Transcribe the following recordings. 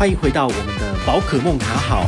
欢迎回到我们的宝可梦卡好。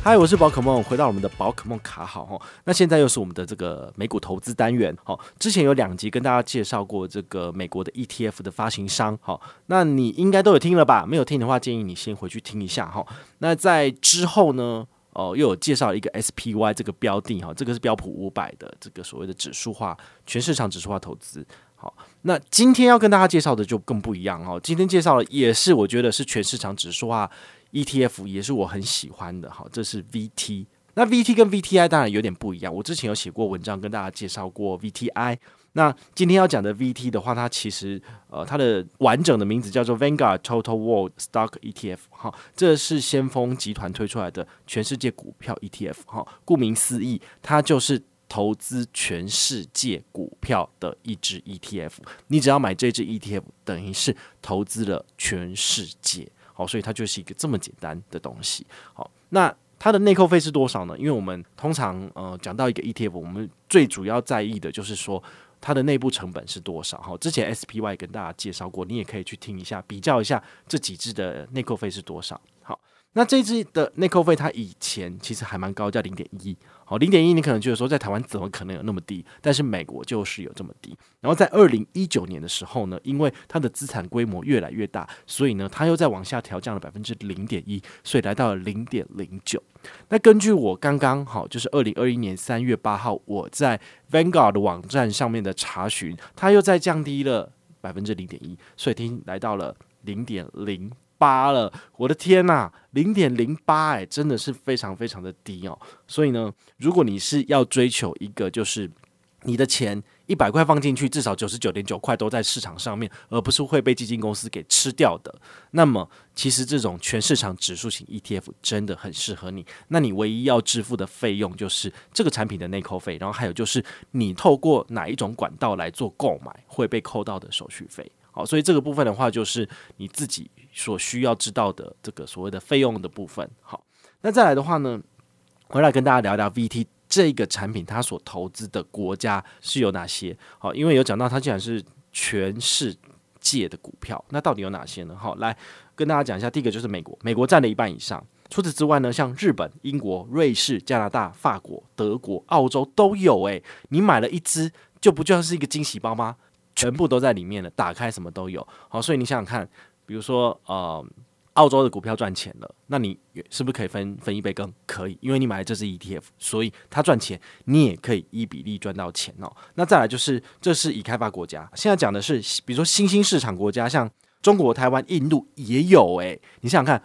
嗨，我是宝可梦，回到我们的宝可梦卡好哈。那现在又是我们的这个美股投资单元。好，之前有两集跟大家介绍过这个美国的 ETF 的发行商。好，那你应该都有听了吧？没有听的话，建议你先回去听一下哈。那在之后呢？哦，又有介绍一个 SPY 这个标的哈，这个是标普五百的这个所谓的指数化全市场指数化投资。好，那今天要跟大家介绍的就更不一样哦。今天介绍的也是我觉得是全市场指数化 ETF，也是我很喜欢的。好，这是 VT。那 VT 跟 VTI 当然有点不一样，我之前有写过文章跟大家介绍过 VTI。那今天要讲的 VT 的话，它其实呃它的完整的名字叫做 Vanguard Total World Stock ETF 哈，这是先锋集团推出来的全世界股票 ETF 哈，顾名思义，它就是投资全世界股票的一支 ETF。你只要买这支 ETF，等于是投资了全世界，好，所以它就是一个这么简单的东西。好，那它的内扣费是多少呢？因为我们通常呃讲到一个 ETF，我们最主要在意的就是说。它的内部成本是多少？哈，之前 SPY 跟大家介绍过，你也可以去听一下，比较一下这几支的内扣费是多少。那这支的内扣费它以前其实还蛮高，叫零点一。好，零点一你可能觉得说在台湾怎么可能有那么低？但是美国就是有这么低。然后在二零一九年的时候呢，因为它的资产规模越来越大，所以呢，它又再往下调降了百分之零点一，所以来到了零点零九。那根据我刚刚好就是二零二一年三月八号我在 Vanguard 的网站上面的查询，它又再降低了百分之零点一，所以听来到了零点零八了。我的天呐，零点零八哎，真的是非常非常的低哦。所以呢，如果你是要追求一个就是你的钱。一百块放进去，至少九十九点九块都在市场上面，而不是会被基金公司给吃掉的。那么，其实这种全市场指数型 ETF 真的很适合你。那你唯一要支付的费用就是这个产品的内扣费，然后还有就是你透过哪一种管道来做购买会被扣到的手续费。好，所以这个部分的话，就是你自己所需要知道的这个所谓的费用的部分。好，那再来的话呢，回来跟大家聊聊 VT。这个产品它所投资的国家是有哪些？好，因为有讲到它竟然是全世界的股票，那到底有哪些呢？好，来跟大家讲一下。第一个就是美国，美国占了一半以上。除此之外呢，像日本、英国、瑞士、加拿大、法国、德国、澳洲都有。诶，你买了一只，就不就像是一个惊喜包吗？全部都在里面了，打开什么都有。好，所以你想想看，比如说呃。澳洲的股票赚钱了，那你是不是可以分分一杯羹？可以，因为你买的这是 ETF，所以它赚钱，你也可以一比例赚到钱哦。那再来就是，这是已开发国家，现在讲的是，比如说新兴市场国家，像中国、台湾、印度也有诶。你想想看，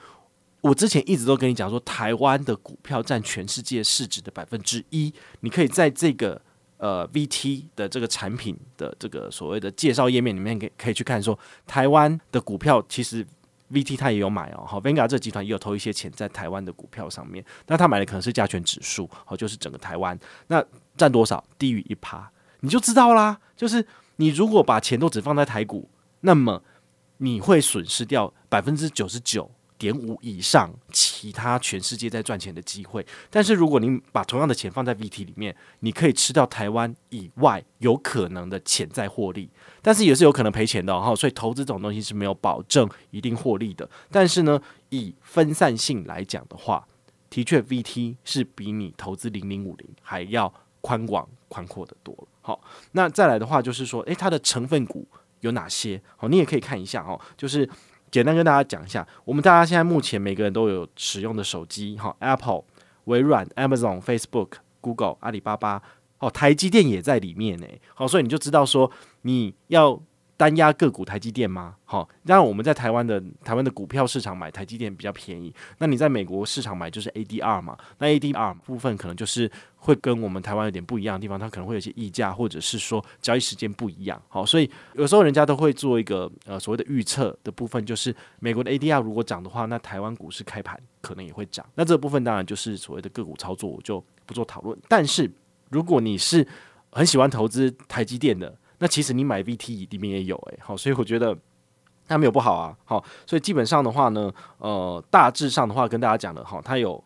我之前一直都跟你讲说，台湾的股票占全世界市值的百分之一，你可以在这个呃 VT 的这个产品的这个所谓的介绍页面里面，可可以去看说，台湾的股票其实。VT 他也有买哦，好，Vanga 这集团也有投一些钱在台湾的股票上面，那他买的可能是加权指数，好，就是整个台湾，那占多少？低于一趴，你就知道啦。就是你如果把钱都只放在台股，那么你会损失掉百分之九十九点五以上其他全世界在赚钱的机会，但是如果你把同样的钱放在 VT 里面，你可以吃到台湾以外有可能的潜在获利，但是也是有可能赔钱的哈。所以投资这种东西是没有保证一定获利的。但是呢，以分散性来讲的话，的确 VT 是比你投资零零五零还要宽广宽阔的多。好，那再来的话就是说，诶，它的成分股有哪些？好，你也可以看一下哈，就是。简单跟大家讲一下，我们大家现在目前每个人都有使用的手机，哈，Apple、微软、Amazon、Facebook、Google、阿里巴巴，哦，台积电也在里面呢，好，所以你就知道说你要。单押个股台积电吗？好，当然我们在台湾的台湾的股票市场买台积电比较便宜。那你在美国市场买就是 ADR 嘛？那 ADR 部分可能就是会跟我们台湾有点不一样的地方，它可能会有些溢价，或者是说交易时间不一样。好，所以有时候人家都会做一个呃所谓的预测的部分，就是美国的 ADR 如果涨的话，那台湾股市开盘可能也会涨。那这部分当然就是所谓的个股操作，我就不做讨论。但是如果你是很喜欢投资台积电的，那其实你买 VT 里面也有诶，好，所以我觉得它没有不好啊，好，所以基本上的话呢，呃，大致上的话跟大家讲的哈，它有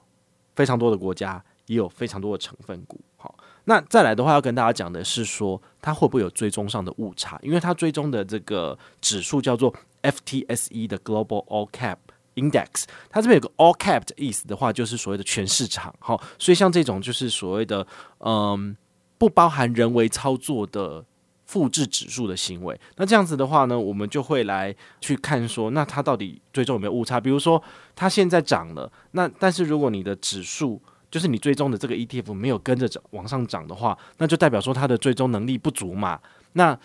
非常多的国家，也有非常多的成分股，好，那再来的话，要跟大家讲的是说，它会不会有追踪上的误差？因为它追踪的这个指数叫做 FTSE 的 Global All Cap Index，它这边有个 All Cap 的意思的话，就是所谓的全市场。好，所以像这种就是所谓的嗯，不包含人为操作的复制指数的行为。那这样子的话呢，我们就会来去看说，那它到底最终有没有误差？比如说，它现在涨了，那但是如果你的指数就是你最终的这个 ETF 没有跟着涨往上涨的话，那就代表说它的追踪能力不足嘛。那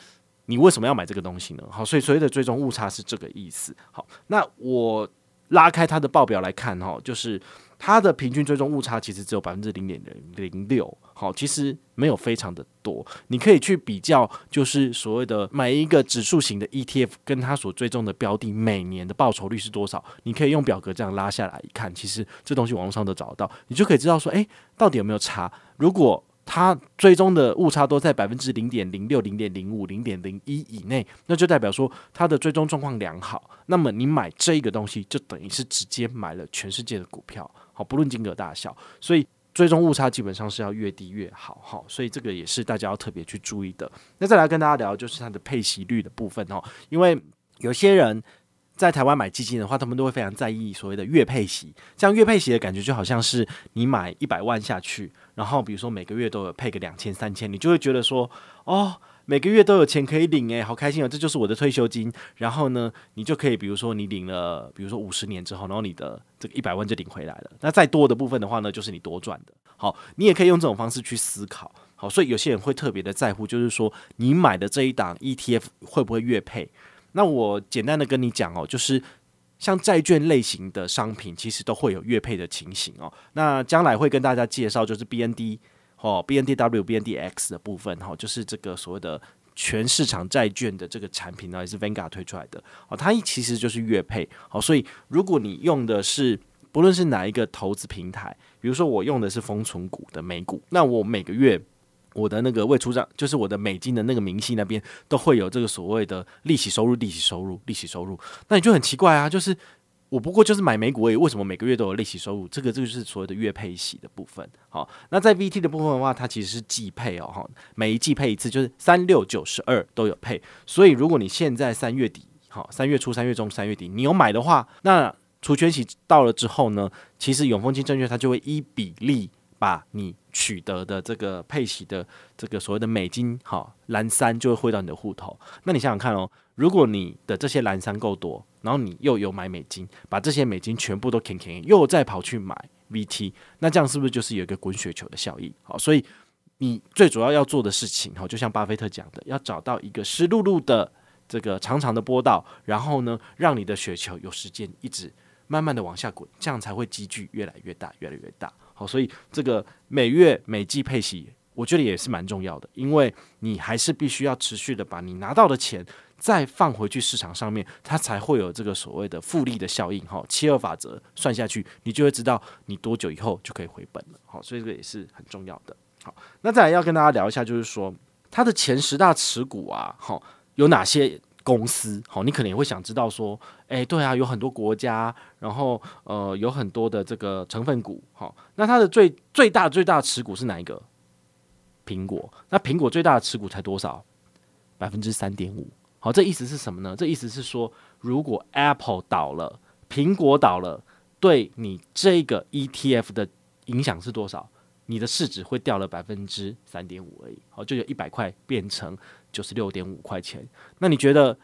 你为什么要买这个东西呢？好，所以所谓的追踪误差是这个意思。好，那我拉开它的报表来看，哈，就是。它的平均追踪误差其实只有百分之零点零零六，好，其实没有非常的多。你可以去比较，就是所谓的每一个指数型的 ETF，跟它所追踪的标的每年的报酬率是多少？你可以用表格这样拉下来一看，其实这东西网络上都找得到，你就可以知道说，诶，到底有没有差？如果它追踪的误差都在百分之零点零六、零点零五、零点零一以内，那就代表说它的追踪状况良好。那么你买这个东西，就等于是直接买了全世界的股票，好，不论金额大小。所以追踪误差基本上是要越低越好，好，所以这个也是大家要特别去注意的。那再来跟大家聊，就是它的配息率的部分哦，因为有些人。在台湾买基金的话，他们都会非常在意所谓的月配息。这样月配息的感觉就好像是你买一百万下去，然后比如说每个月都有配个两千、三千，你就会觉得说，哦，每个月都有钱可以领，诶，好开心哦，这就是我的退休金。然后呢，你就可以比如说你领了，比如说五十年之后，然后你的这个一百万就领回来了。那再多的部分的话呢，就是你多赚的。好，你也可以用这种方式去思考。好，所以有些人会特别的在乎，就是说你买的这一档 ETF 会不会月配？那我简单的跟你讲哦，就是像债券类型的商品，其实都会有月配的情形哦。那将来会跟大家介绍，就是 BND 哦，BNDW、BNDX 的部分哈，就是这个所谓的全市场债券的这个产品呢，也是 Vanguard 推出来的哦。它其实就是月配哦，所以如果你用的是不论是哪一个投资平台，比如说我用的是丰存股的美股，那我每个月。我的那个未出账，就是我的美金的那个明细那边都会有这个所谓的利息收入、利息收入、利息收入。那你就很奇怪啊，就是我不过就是买美股而已，为什么每个月都有利息收入？这个这个就是所谓的月配息的部分。好，那在 VT 的部分的话，它其实是季配哦，哈，每一季配一次，就是三六九十二都有配。所以如果你现在三月底，好，三月初、三月中、三月底你有买的话，那除权息到了之后呢，其实永丰金证券它就会依比例。把你取得的这个配息的这个所谓的美金，好蓝山就会汇到你的户头。那你想想看哦，如果你的这些蓝山够多，然后你又有买美金，把这些美金全部都填填，又再跑去买 VT，那这样是不是就是有一个滚雪球的效应？好，所以你最主要要做的事情，好，就像巴菲特讲的，要找到一个湿漉漉的这个长长的波道，然后呢，让你的雪球有时间一直慢慢的往下滚，这样才会积聚越来越大，越来越大。好，所以这个每月每季配息，我觉得也是蛮重要的，因为你还是必须要持续的把你拿到的钱再放回去市场上面，它才会有这个所谓的复利的效应。哈，七二法则算下去，你就会知道你多久以后就可以回本了。好，所以这个也是很重要的。好，那再来要跟大家聊一下，就是说它的前十大持股啊，好，有哪些？公司好，你可能也会想知道说，诶，对啊，有很多国家，然后呃，有很多的这个成分股，好，那它的最最大最大的持股是哪一个？苹果，那苹果最大的持股才多少？百分之三点五。好，这意思是什么呢？这意思是说，如果 Apple 倒了，苹果倒了，对你这个 ETF 的影响是多少？你的市值会掉了百分之三点五而已，好，就有一百块变成九十六点五块钱。那你觉得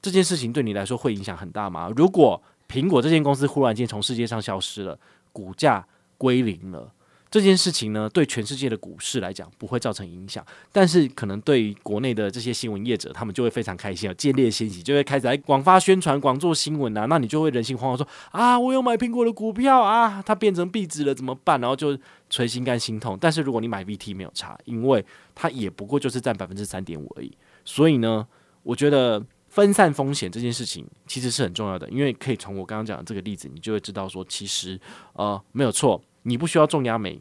这件事情对你来说会影响很大吗？如果苹果这间公司忽然间从世界上消失了，股价归零了。这件事情呢，对全世界的股市来讲不会造成影响，但是可能对国内的这些新闻业者，他们就会非常开心啊，见猎心喜，就会开始来广发宣传、广做新闻啊。那你就会人心惶惶，说啊，我有买苹果的股票啊，它变成壁纸了怎么办？然后就捶心肝心痛。但是如果你买 VT 没有差，因为它也不过就是占百分之三点五而已。所以呢，我觉得分散风险这件事情其实是很重要的，因为可以从我刚刚讲的这个例子，你就会知道说，其实呃没有错。你不需要重压美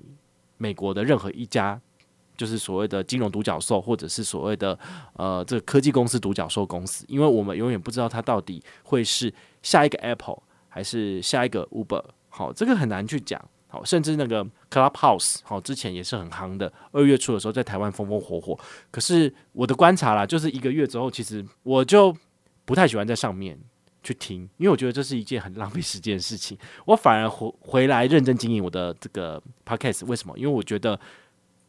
美国的任何一家，就是所谓的金融独角兽，或者是所谓的呃这个科技公司独角兽公司，因为我们永远不知道它到底会是下一个 Apple 还是下一个 Uber。好，这个很难去讲。好，甚至那个 Clubhouse 好，之前也是很夯的，二月初的时候在台湾风风火火。可是我的观察啦，就是一个月之后，其实我就不太喜欢在上面去听，因为我觉得这是一件很浪费时间的事情。我反而回回来认真经营我的这个 Podcast，为什么？因为我觉得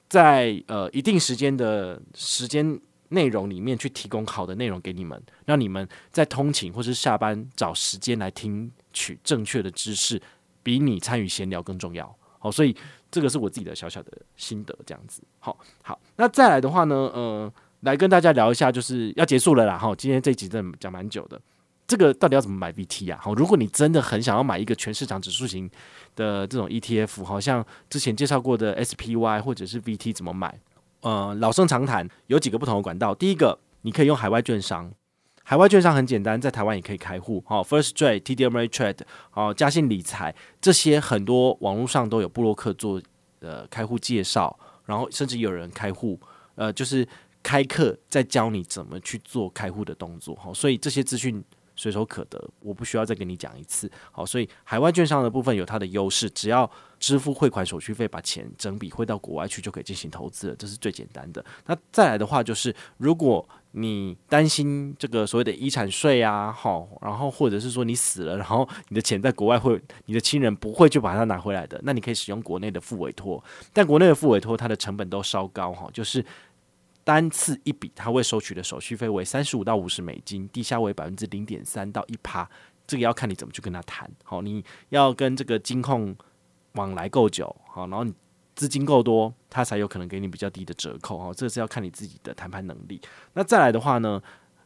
在呃一定时间的时间内容里面去提供好的内容给你们，让你们在通勤或是下班找时间来听取正确的知识。比你参与闲聊更重要，好，所以这个是我自己的小小的心得，这样子，好，好，那再来的话呢，呃，来跟大家聊一下，就是要结束了啦，哈，今天这集真的讲蛮久的，这个到底要怎么买 VT 啊？好，如果你真的很想要买一个全市场指数型的这种 ETF，好像之前介绍过的 SPY 或者是 VT 怎么买？呃，老生常谈，有几个不同的管道，第一个，你可以用海外券商。海外券商很简单，在台湾也可以开户。好，First Trade、TD Ameritrade、好嘉信理财这些很多网络上都有布洛克做呃开户介绍，然后甚至有人开户，呃，就是开课在教你怎么去做开户的动作。好，所以这些资讯随手可得，我不需要再跟你讲一次。好，所以海外券商的部分有它的优势，只要支付汇款手续费，把钱整笔汇到国外去就可以进行投资了，这是最简单的。那再来的话就是如果你担心这个所谓的遗产税啊，好，然后或者是说你死了，然后你的钱在国外会，你的亲人不会就把它拿回来的，那你可以使用国内的副委托，但国内的副委托它的成本都稍高哈，就是单次一笔，它会收取的手续费为三十五到五十美金，低消为百分之零点三到一趴，这个要看你怎么去跟他谈，好，你要跟这个金控往来够久，好，然后你。资金够多，他才有可能给你比较低的折扣哦。这是要看你自己的谈判能力。那再来的话呢，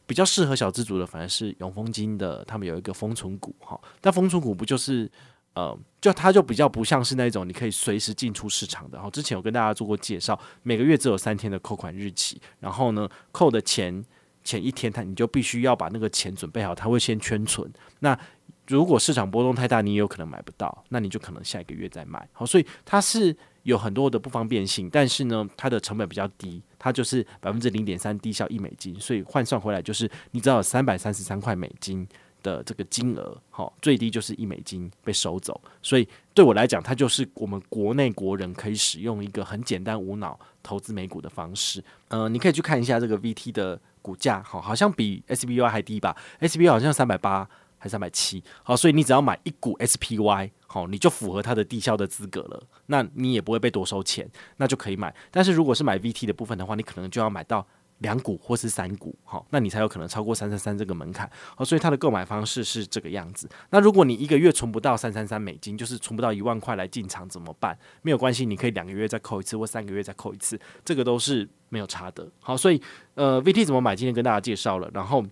比较适合小资族的，反而是永丰金的，他们有一个丰存股哈。但丰存股不就是呃，就它就比较不像是那种你可以随时进出市场的。然后之前有跟大家做过介绍，每个月只有三天的扣款日期，然后呢，扣的钱前一天，他你就必须要把那个钱准备好，他会先圈存。那如果市场波动太大，你也有可能买不到，那你就可能下一个月再买。好，所以它是。有很多的不方便性，但是呢，它的成本比较低，它就是百分之零点三低消一美金，所以换算回来就是你只要三百三十三块美金的这个金额，好，最低就是一美金被收走，所以对我来讲，它就是我们国内国人可以使用一个很简单无脑投资美股的方式。呃，你可以去看一下这个 VT 的股价，好，好像比 SPY 还低吧？SPY 好像三百八还是三百七，好，所以你只要买一股 SPY。好，你就符合它的低效的资格了，那你也不会被多收钱，那就可以买。但是如果是买 VT 的部分的话，你可能就要买到两股或是三股，好，那你才有可能超过三三三这个门槛。好，所以它的购买方式是这个样子。那如果你一个月存不到三三三美金，就是存不到一万块来进场怎么办？没有关系，你可以两个月再扣一次，或三个月再扣一次，这个都是没有差的。好，所以呃，VT 怎么买？今天跟大家介绍了。然后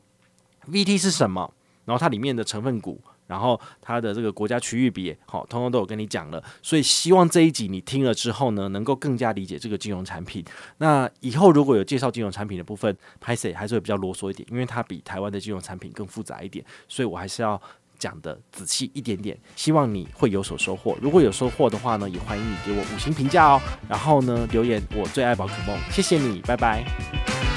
VT 是什么？然后它里面的成分股。然后它的这个国家区域别，好，通通都有跟你讲了，所以希望这一集你听了之后呢，能够更加理解这个金融产品。那以后如果有介绍金融产品的部分，拍谢还是会比较啰嗦一点，因为它比台湾的金融产品更复杂一点，所以我还是要讲的仔细一点点。希望你会有所收获，如果有收获的话呢，也欢迎你给我五星评价哦。然后呢，留言我最爱宝可梦，谢谢你，拜拜。